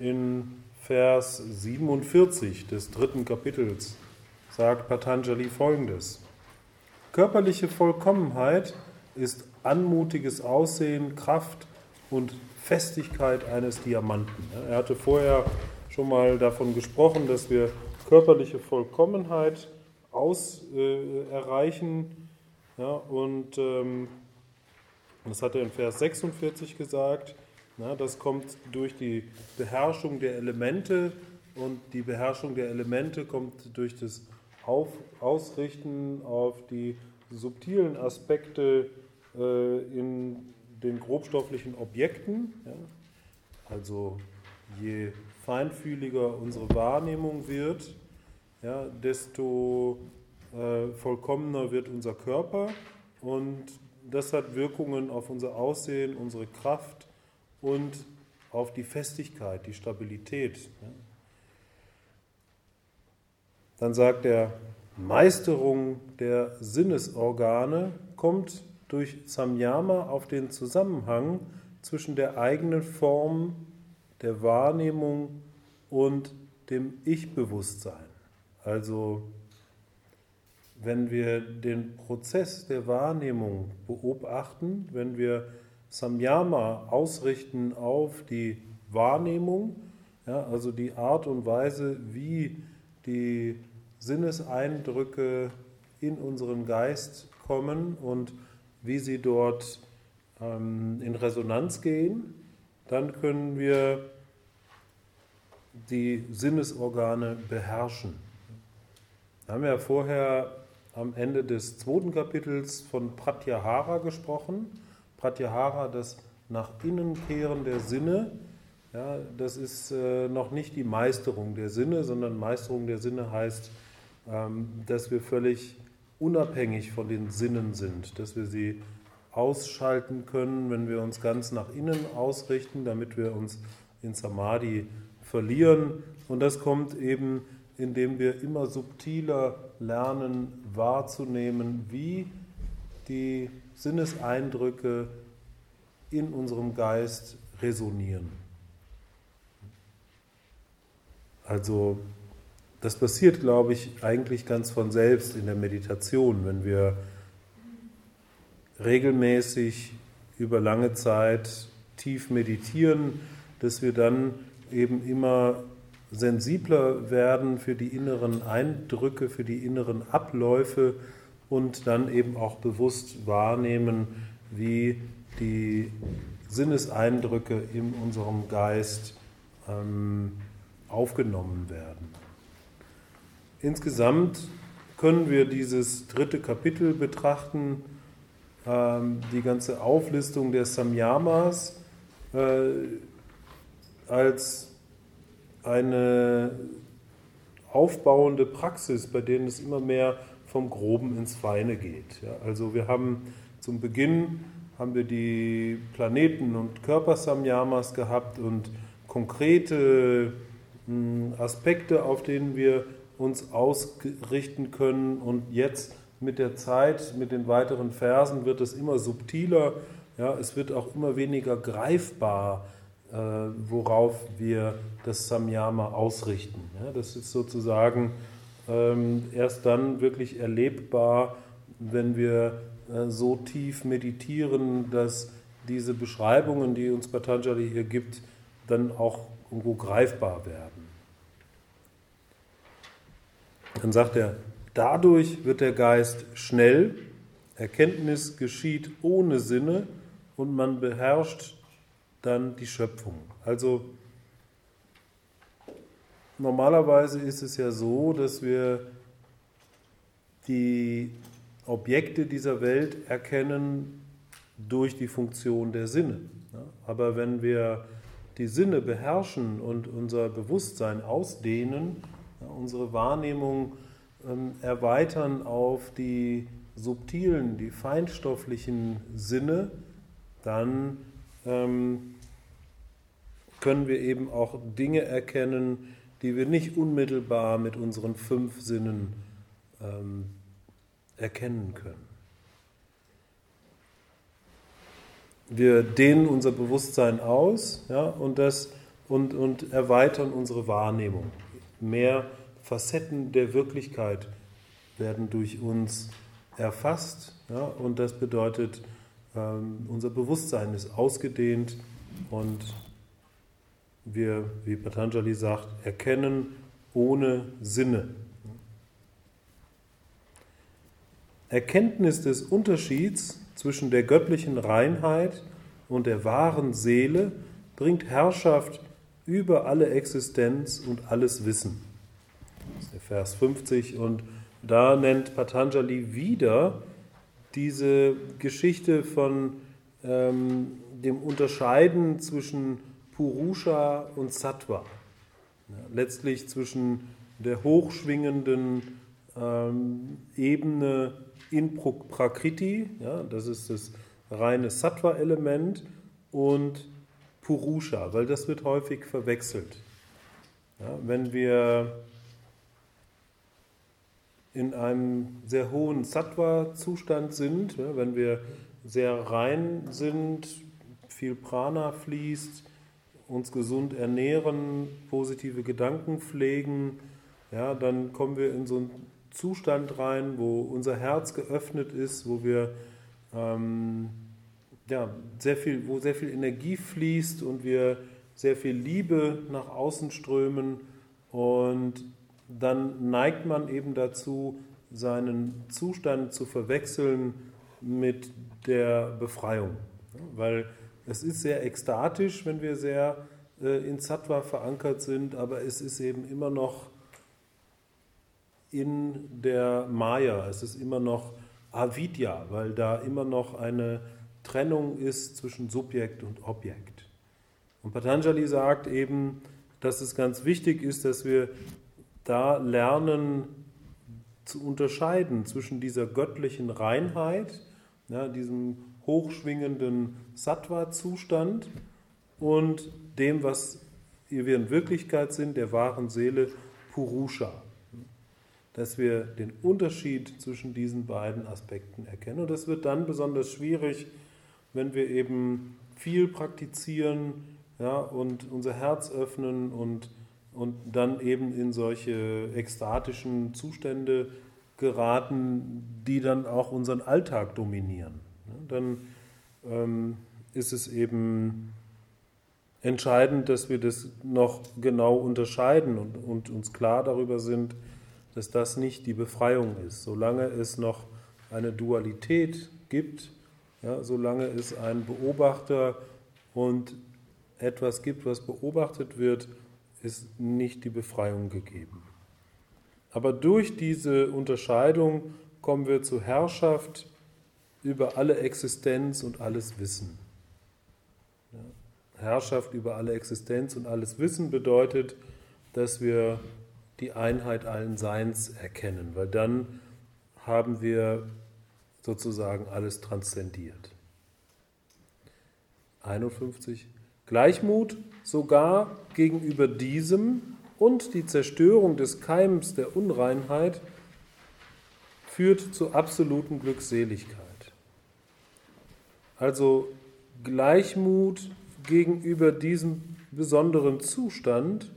in Vers 47 des dritten Kapitels sagt Patanjali folgendes. Körperliche Vollkommenheit ist anmutiges Aussehen, Kraft und Festigkeit eines Diamanten. Er hatte vorher schon mal davon gesprochen, dass wir körperliche Vollkommenheit aus, äh, erreichen. Ja, und ähm, das hat er in Vers 46 gesagt. Na, das kommt durch die Beherrschung der Elemente und die Beherrschung der Elemente kommt durch das auf, Ausrichten auf die subtilen Aspekte äh, in den grobstofflichen Objekten. Ja? Also je feinfühliger unsere Wahrnehmung wird, ja, desto äh, vollkommener wird unser Körper und das hat Wirkungen auf unser Aussehen, unsere Kraft und auf die Festigkeit, die Stabilität. Dann sagt er, Meisterung der Sinnesorgane kommt durch Samyama auf den Zusammenhang zwischen der eigenen Form der Wahrnehmung und dem Ich-Bewusstsein. Also wenn wir den Prozess der Wahrnehmung beobachten, wenn wir Samyama ausrichten auf die Wahrnehmung, ja, also die Art und Weise, wie die Sinneseindrücke in unseren Geist kommen und wie sie dort ähm, in Resonanz gehen, dann können wir die Sinnesorgane beherrschen. Wir haben ja vorher am Ende des zweiten Kapitels von Pratyahara gesprochen. Pratyahara, das nach innen kehren der Sinne, ja, das ist äh, noch nicht die Meisterung der Sinne, sondern Meisterung der Sinne heißt, ähm, dass wir völlig unabhängig von den Sinnen sind, dass wir sie ausschalten können, wenn wir uns ganz nach innen ausrichten, damit wir uns in Samadhi verlieren. Und das kommt eben, indem wir immer subtiler lernen wahrzunehmen, wie die Sinneseindrücke in unserem Geist resonieren. Also das passiert, glaube ich, eigentlich ganz von selbst in der Meditation, wenn wir regelmäßig über lange Zeit tief meditieren, dass wir dann eben immer sensibler werden für die inneren Eindrücke, für die inneren Abläufe und dann eben auch bewusst wahrnehmen, wie die Sinneseindrücke in unserem Geist ähm, aufgenommen werden. Insgesamt können wir dieses dritte Kapitel betrachten, ähm, die ganze Auflistung der Samyamas, äh, als eine aufbauende Praxis, bei denen es immer mehr vom Groben ins Feine geht. Ja, also wir haben zum Beginn haben wir die Planeten- und Körpersamyamas gehabt und konkrete mh, Aspekte, auf denen wir uns ausrichten können. Und jetzt mit der Zeit, mit den weiteren Versen wird es immer subtiler, ja, es wird auch immer weniger greifbar, äh, worauf wir das Samyama ausrichten. Ja, das ist sozusagen erst dann wirklich erlebbar, wenn wir äh, so tief meditieren, dass diese Beschreibungen, die uns Patanjali hier gibt, dann auch irgendwo greifbar werden. Dann sagt er, dadurch wird der Geist schnell, Erkenntnis geschieht ohne Sinne und man beherrscht dann die Schöpfung. Also normalerweise ist es ja so, dass wir die Objekte dieser Welt erkennen durch die Funktion der Sinne. Aber wenn wir die Sinne beherrschen und unser Bewusstsein ausdehnen, unsere Wahrnehmung ähm, erweitern auf die subtilen, die feinstofflichen Sinne, dann ähm, können wir eben auch Dinge erkennen, die wir nicht unmittelbar mit unseren fünf Sinnen ähm, erkennen können. Wir dehnen unser Bewusstsein aus ja, und das und, und erweitern unsere Wahrnehmung. Mehr Facetten der Wirklichkeit werden durch uns erfasst ja, und das bedeutet, ähm, unser Bewusstsein ist ausgedehnt und wir, wie Patanjali sagt, erkennen ohne Sinne. Erkenntnis des Unterschieds zwischen der göttlichen Reinheit und der wahren Seele bringt Herrschaft über alle Existenz und alles Wissen. Das ist der Vers 50 und da nennt Patanjali wieder diese Geschichte von ähm, dem Unterscheiden zwischen Purusha und Sattva. Letztlich zwischen der hochschwingenden ähm, Ebene in Prakriti, ja, das ist das reine Sattva-Element, und Purusha, weil das wird häufig verwechselt. Ja, wenn wir in einem sehr hohen Sattva-Zustand sind, ja, wenn wir sehr rein sind, viel Prana fließt, uns gesund ernähren, positive Gedanken pflegen, ja, dann kommen wir in so einen Zustand rein, wo unser Herz geöffnet ist, wo wir ähm, ja, sehr viel, wo sehr viel Energie fließt und wir sehr viel Liebe nach außen strömen und dann neigt man eben dazu, seinen Zustand zu verwechseln mit der Befreiung. Weil es ist sehr ekstatisch, wenn wir sehr äh, in Sattva verankert sind, aber es ist eben immer noch in der Maya, es ist immer noch Avidya, weil da immer noch eine Trennung ist zwischen Subjekt und Objekt. Und Patanjali sagt eben, dass es ganz wichtig ist, dass wir da lernen zu unterscheiden zwischen dieser göttlichen Reinheit, ja, diesem hochschwingenden Sattva-Zustand und dem, was wir in Wirklichkeit sind, der wahren Seele Purusha dass wir den Unterschied zwischen diesen beiden Aspekten erkennen. Und das wird dann besonders schwierig, wenn wir eben viel praktizieren ja, und unser Herz öffnen und, und dann eben in solche ekstatischen Zustände geraten, die dann auch unseren Alltag dominieren. Dann ähm, ist es eben entscheidend, dass wir das noch genau unterscheiden und, und uns klar darüber sind, dass das nicht die Befreiung ist. Solange es noch eine Dualität gibt, ja, solange es einen Beobachter und etwas gibt, was beobachtet wird, ist nicht die Befreiung gegeben. Aber durch diese Unterscheidung kommen wir zur Herrschaft über alle Existenz und alles Wissen. Herrschaft über alle Existenz und alles Wissen bedeutet, dass wir die Einheit allen Seins erkennen, weil dann haben wir sozusagen alles transzendiert. 51. Gleichmut sogar gegenüber diesem und die Zerstörung des Keims der Unreinheit führt zu absoluten Glückseligkeit. Also Gleichmut gegenüber diesem besonderen Zustand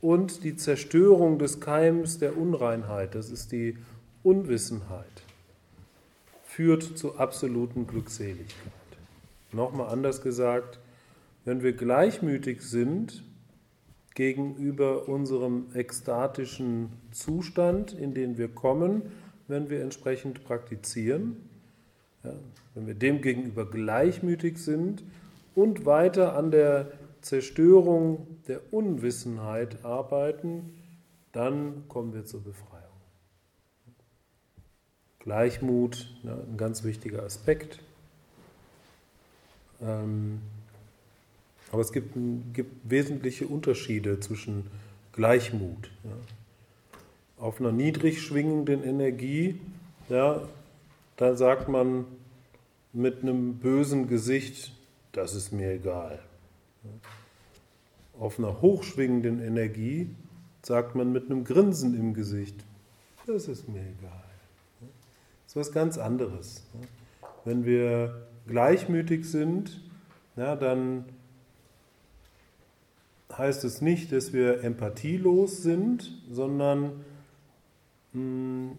und die Zerstörung des Keims der Unreinheit, das ist die Unwissenheit, führt zu absoluten Glückseligkeit. Nochmal anders gesagt, wenn wir gleichmütig sind gegenüber unserem ekstatischen Zustand, in den wir kommen, wenn wir entsprechend praktizieren, ja, wenn wir dem gegenüber gleichmütig sind und weiter an der Zerstörung der Unwissenheit arbeiten, dann kommen wir zur Befreiung. Gleichmut, ja, ein ganz wichtiger Aspekt. Ähm, aber es gibt, gibt, wesentliche Unterschiede zwischen Gleichmut. Ja. Auf einer niedrig schwingenden Energie, ja, da sagt man mit einem bösen Gesicht, das ist mir egal. Auf einer hochschwingenden Energie sagt man mit einem Grinsen im Gesicht, das ist mir egal. Das ist was ganz anderes. Wenn wir gleichmütig sind, ja, dann heißt es nicht, dass wir empathielos sind, sondern mh,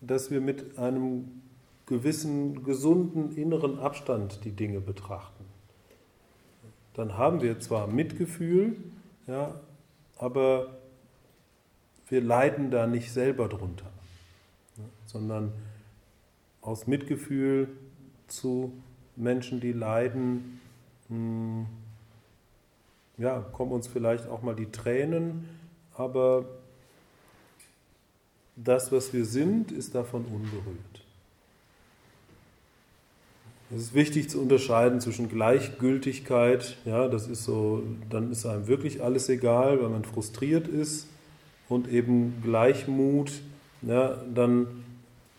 dass wir mit einem gewissen gesunden inneren Abstand die Dinge betrachten. Dann haben wir zwar Mitgefühl, ja, aber wir leiden da nicht selber drunter, sondern aus Mitgefühl zu Menschen, die leiden, hm, ja, kommen uns vielleicht auch mal die Tränen, aber das, was wir sind, ist davon unberührt. Es ist wichtig zu unterscheiden zwischen Gleichgültigkeit, ja, das ist so, dann ist einem wirklich alles egal, weil man frustriert ist, und eben Gleichmut, ja, dann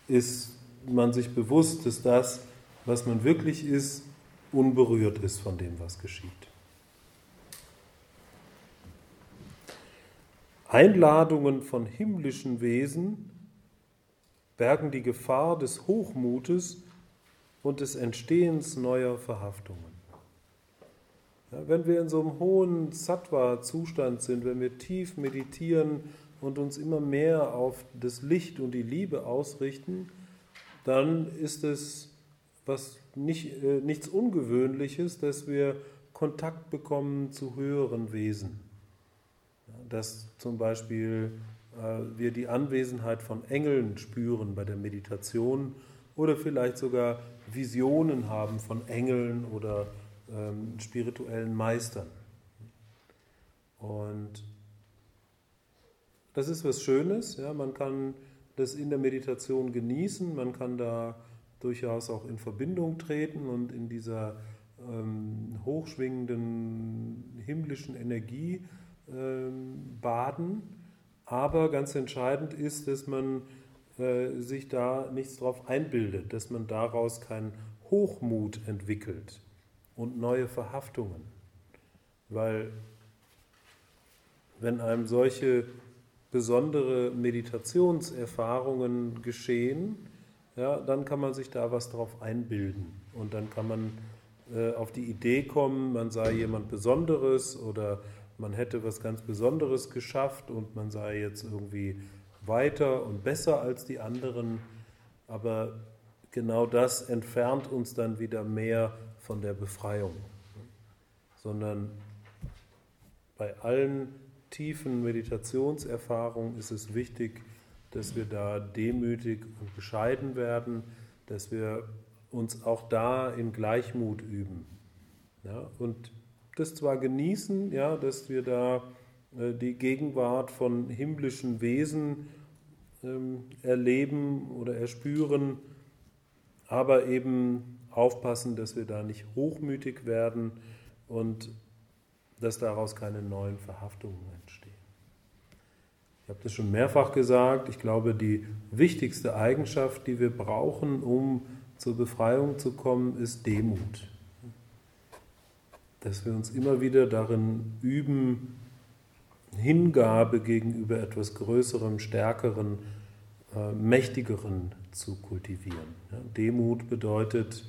ist man sich bewusst, dass das, was man wirklich ist, unberührt ist von dem, was geschieht. Einladungen von himmlischen Wesen bergen die Gefahr des Hochmutes und des Entstehens neuer Verhaftungen. Ja, wenn wir in so einem hohen Sattva-Zustand sind, wenn wir tief meditieren und uns immer mehr auf das Licht und die Liebe ausrichten, dann ist es was nicht, äh, nichts Ungewöhnliches, dass wir Kontakt bekommen zu höheren Wesen. Dass zum Beispiel äh, wir die Anwesenheit von Engeln spüren bei der Meditation oder vielleicht sogar Visionen haben von Engeln oder ähm, spirituellen Meistern. Und das ist was Schönes, ja, man kann das in der Meditation genießen, man kann da durchaus auch in Verbindung treten und in dieser ähm, hochschwingenden himmlischen Energie baden. Aber ganz entscheidend ist, dass man äh, sich da nichts drauf einbildet, dass man daraus keinen Hochmut entwickelt und neue Verhaftungen. Weil wenn einem solche besondere Meditationserfahrungen geschehen, ja, dann kann man sich da was drauf einbilden. Und dann kann man äh, auf die Idee kommen, man sei jemand Besonderes oder man hätte was ganz Besonderes geschafft und man sei jetzt irgendwie weiter und besser als die anderen. Aber genau das entfernt uns dann wieder mehr von der Befreiung. Sondern bei allen tiefen Meditationserfahrungen ist es wichtig, dass wir da demütig und bescheiden werden, dass wir uns auch da in Gleichmut üben. Ja, und das zwar genießen, ja, dass wir da äh, die Gegenwart von himmlischen Wesen ähm, erleben oder erspüren, aber eben aufpassen, dass wir da nicht hochmütig werden und dass daraus keine neuen Verhaftungen entstehen. Ich habe das schon mehrfach gesagt, ich glaube, die wichtigste Eigenschaft, die wir brauchen, um zur Befreiung zu kommen, ist Demut. Dass wir uns immer wieder darin üben, Hingabe gegenüber etwas Größerem, Stärkeren, äh, Mächtigeren zu kultivieren. Ja, Demut bedeutet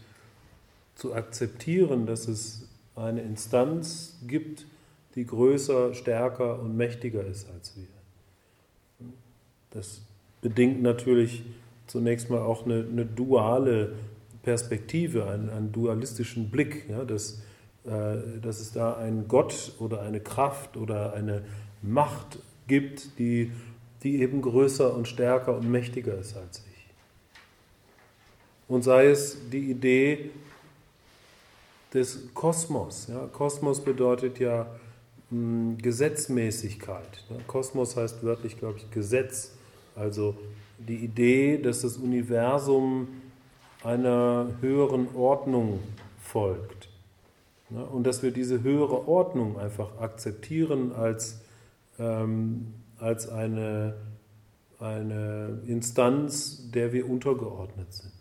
zu akzeptieren, dass es eine Instanz gibt, die größer, stärker und mächtiger ist als wir. Das bedingt natürlich zunächst mal auch eine, eine duale Perspektive, einen, einen dualistischen Blick, ja, dass, dass es da einen Gott oder eine Kraft oder eine Macht gibt, die, die eben größer und stärker und mächtiger ist als ich. Und sei es die Idee des Kosmos. Ja, Kosmos bedeutet ja mh, hm, Gesetzmäßigkeit. Ja, Kosmos heißt wörtlich, glaube ich, Gesetz. Also die Idee, dass das Universum einer höheren Ordnung folgt. Ja, und dass wir diese höhere Ordnung einfach akzeptieren als, ähm, als eine, eine Instanz, der wir untergeordnet sind.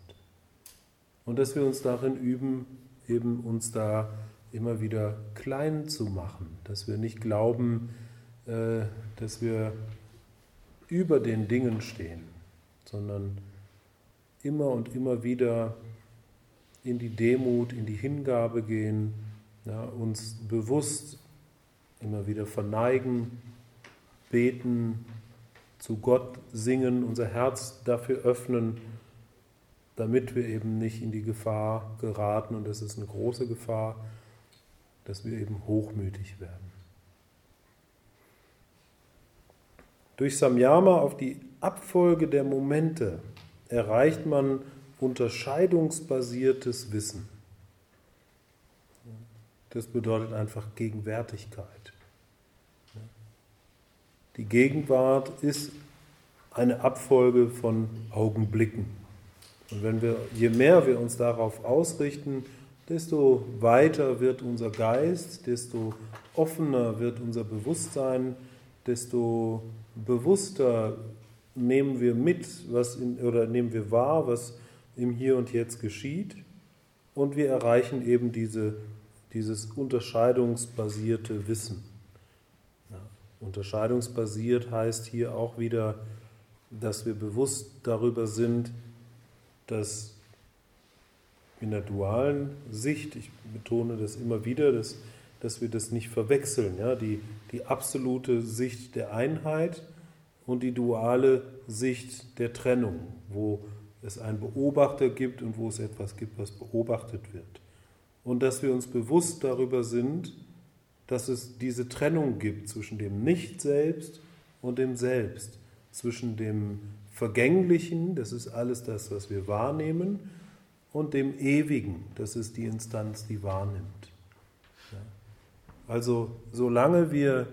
Und dass wir uns darin üben, eben uns da immer wieder klein zu machen, dass wir nicht glauben, äh, dass wir über den Dingen stehen, sondern immer und immer wieder in die Demut, in die Hingabe gehen, ja, uns bewusst immer wieder verneigen, beten, zu Gott singen, unser Herz dafür öffnen, damit wir eben nicht in die Gefahr geraten, und das ist eine große Gefahr, dass wir eben hochmütig werden. Durch Samyama auf die Abfolge der Momente erreicht man unterscheidungsbasiertes Wissen. Das bedeutet einfach Gegenwärtigkeit. Die Gegenwart ist eine Abfolge von Augenblicken. Und wenn wir, je mehr wir uns darauf ausrichten, desto weiter wird unser Geist, desto offener wird unser Bewusstsein, desto bewusster nehmen wir mit, was in, oder nehmen wir wahr, was im Hier und Jetzt geschieht. Und wir erreichen eben diese, dieses unterscheidungsbasierte Wissen. Ja, unterscheidungsbasiert heißt hier auch wieder, dass wir bewusst darüber sind, dass in der dualen Sicht, ich betone das immer wieder, dass, dass wir das nicht verwechseln, ja, die, die absolute Sicht der Einheit und die duale Sicht der Trennung, wo es einen Beobachter gibt und wo es etwas gibt, was beobachtet wird. Und dass wir uns bewusst darüber sind, dass es diese Trennung gibt zwischen dem Nicht-Selbst und dem Selbst, zwischen dem Vergänglichen, das ist alles das, was wir wahrnehmen, und dem Ewigen, das ist die Instanz, die wahrnimmt. Also solange wir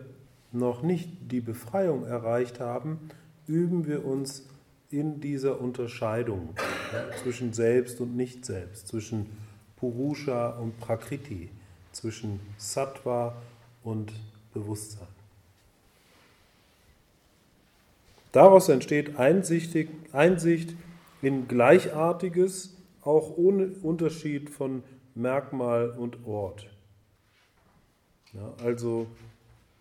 noch nicht die Befreiung erreicht haben, üben wir uns in dieser Unterscheidung zwischen Selbst und Nicht-Selbst, zwischen Purusha und Prakriti, zwischen Sattva und Bewusstsein. Daraus entsteht Einsicht in Gleichartiges, auch ohne Unterschied von Merkmal und Ort. Ja, also,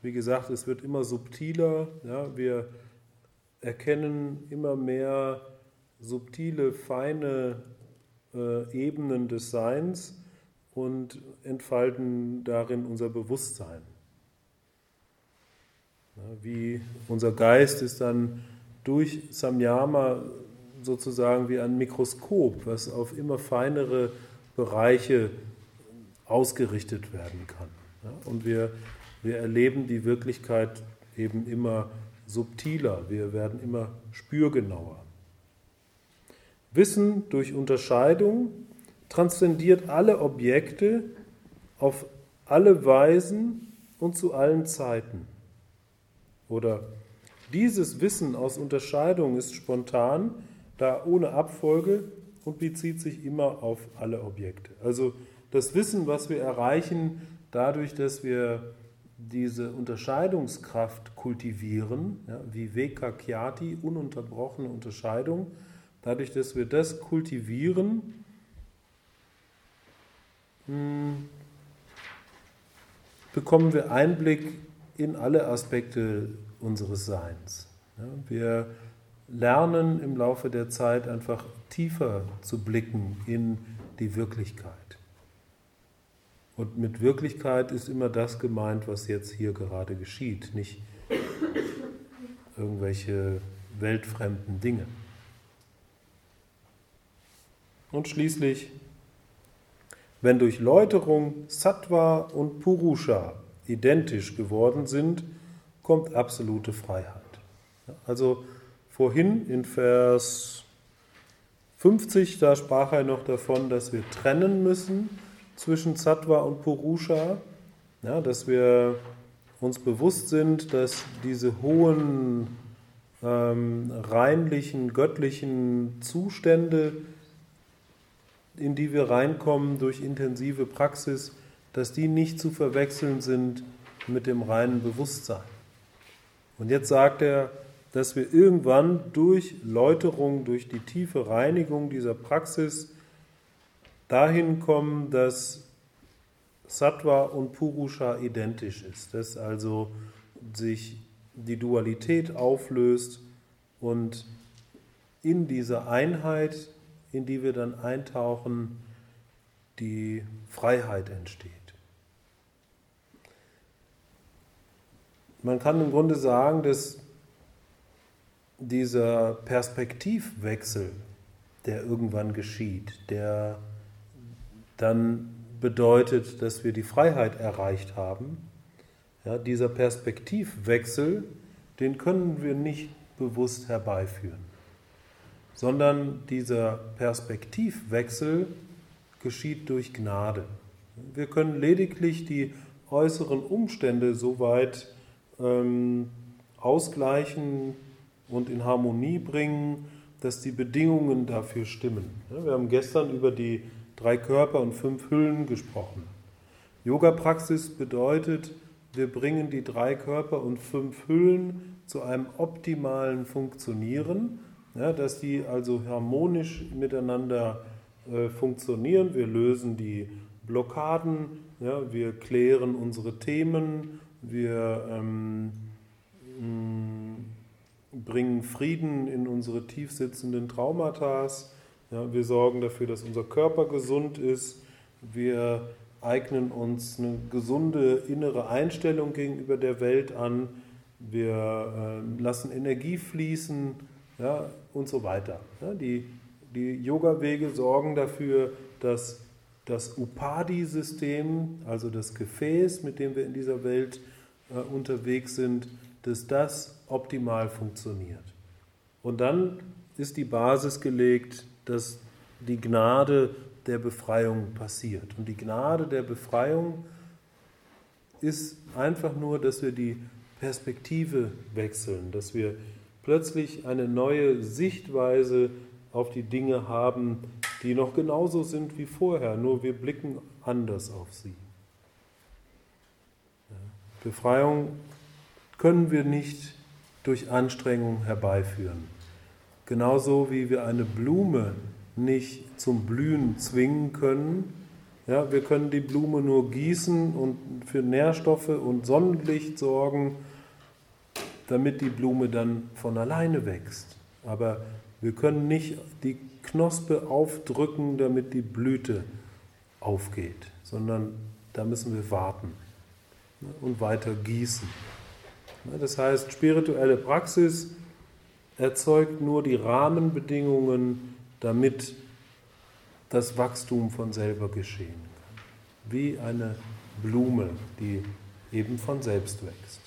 wie gesagt, es wird immer subtiler. Ja, wir erkennen immer mehr subtile, feine Ebenen des Seins und entfalten darin unser Bewusstsein. Wie unser Geist ist dann durch Samyama sozusagen wie ein Mikroskop, was auf immer feinere Bereiche ausgerichtet werden kann. Und wir, wir erleben die Wirklichkeit eben immer subtiler, wir werden immer spürgenauer. Wissen durch Unterscheidung transzendiert alle Objekte auf alle Weisen und zu allen Zeiten. Oder dieses Wissen aus Unterscheidung ist spontan, da ohne Abfolge und bezieht sich immer auf alle Objekte. Also das Wissen, was wir erreichen, dadurch, dass wir diese Unterscheidungskraft kultivieren, ja, wie Veka Kyati, ununterbrochene Unterscheidung, dadurch, dass wir das kultivieren, hm, bekommen wir Einblick in alle Aspekte unseres Seins. Wir lernen im Laufe der Zeit einfach tiefer zu blicken in die Wirklichkeit. Und mit Wirklichkeit ist immer das gemeint, was jetzt hier gerade geschieht, nicht irgendwelche weltfremden Dinge. Und schließlich, wenn durch Läuterung Sattva und Purusha identisch geworden sind, kommt absolute Freiheit. Also vorhin in Vers 50, da sprach er noch davon, dass wir trennen müssen zwischen Sattva und Purusha, ja, dass wir uns bewusst sind, dass diese hohen, ähm, reinlichen, göttlichen Zustände, in die wir reinkommen durch intensive Praxis, dass die nicht zu verwechseln sind mit dem reinen Bewusstsein. Und jetzt sagt er, dass wir irgendwann durch Läuterung, durch die tiefe Reinigung dieser Praxis dahin kommen, dass Sattva und Purusha identisch ist, dass also sich die Dualität auflöst und in dieser Einheit, in die wir dann eintauchen, die Freiheit entsteht. man kann im Grunde sagen, dass dieser Perspektivwechsel, der irgendwann geschieht, der dann bedeutet, dass wir die Freiheit erreicht haben, ja, dieser Perspektivwechsel, den können wir nicht bewusst herbeiführen, sondern dieser Perspektivwechsel geschieht durch Gnade. Wir können lediglich die äußeren Umstände so weit ähm, ausgleichen und in Harmonie bringen, dass die Bedingungen dafür stimmen. Wir haben gestern über die drei Körper und fünf Hüllen gesprochen. Yoga-Praxis bedeutet, wir bringen die drei Körper und fünf Hüllen zu einem optimalen Funktionieren, ja, dass die also harmonisch miteinander äh, funktionieren. Wir lösen die Blockaden, ja, wir klären unsere Themen, wir ähm, bringen Frieden in unsere tief sitzenden Traumata. Ja, wir sorgen dafür, dass unser Körper gesund ist. Wir eignen uns eine gesunde innere Einstellung gegenüber der Welt an. Wir äh, lassen Energie fließen ja, und so weiter. Die die Yoga-Wege sorgen dafür, dass das Upadi-System, also das Gefäß, mit dem wir in dieser Welt äh, unterwegs sind, dass das optimal funktioniert. Und dann ist die Basis gelegt, dass die Gnade der Befreiung passiert. Und die Gnade der Befreiung ist einfach nur, dass wir die Perspektive wechseln, dass wir plötzlich eine neue Sichtweise auf die Dinge haben, die noch genauso sind wie vorher, nur wir blicken anders auf sie. Befreiung können wir nicht durch Anstrengung herbeiführen. Genauso wie wir eine Blume nicht zum Blühen zwingen können. Ja, wir können die Blume nur gießen und für Nährstoffe und Sonnenlicht sorgen, damit die Blume dann von alleine wächst. Aber wir können nicht die Knospe aufdrücken, damit die Blüte aufgeht, sondern da müssen wir warten und weiter gießen. Das heißt, spirituelle Praxis erzeugt nur die Rahmenbedingungen, damit das Wachstum von selber geschehen kann. Wie eine Blume, die eben von selbst wächst.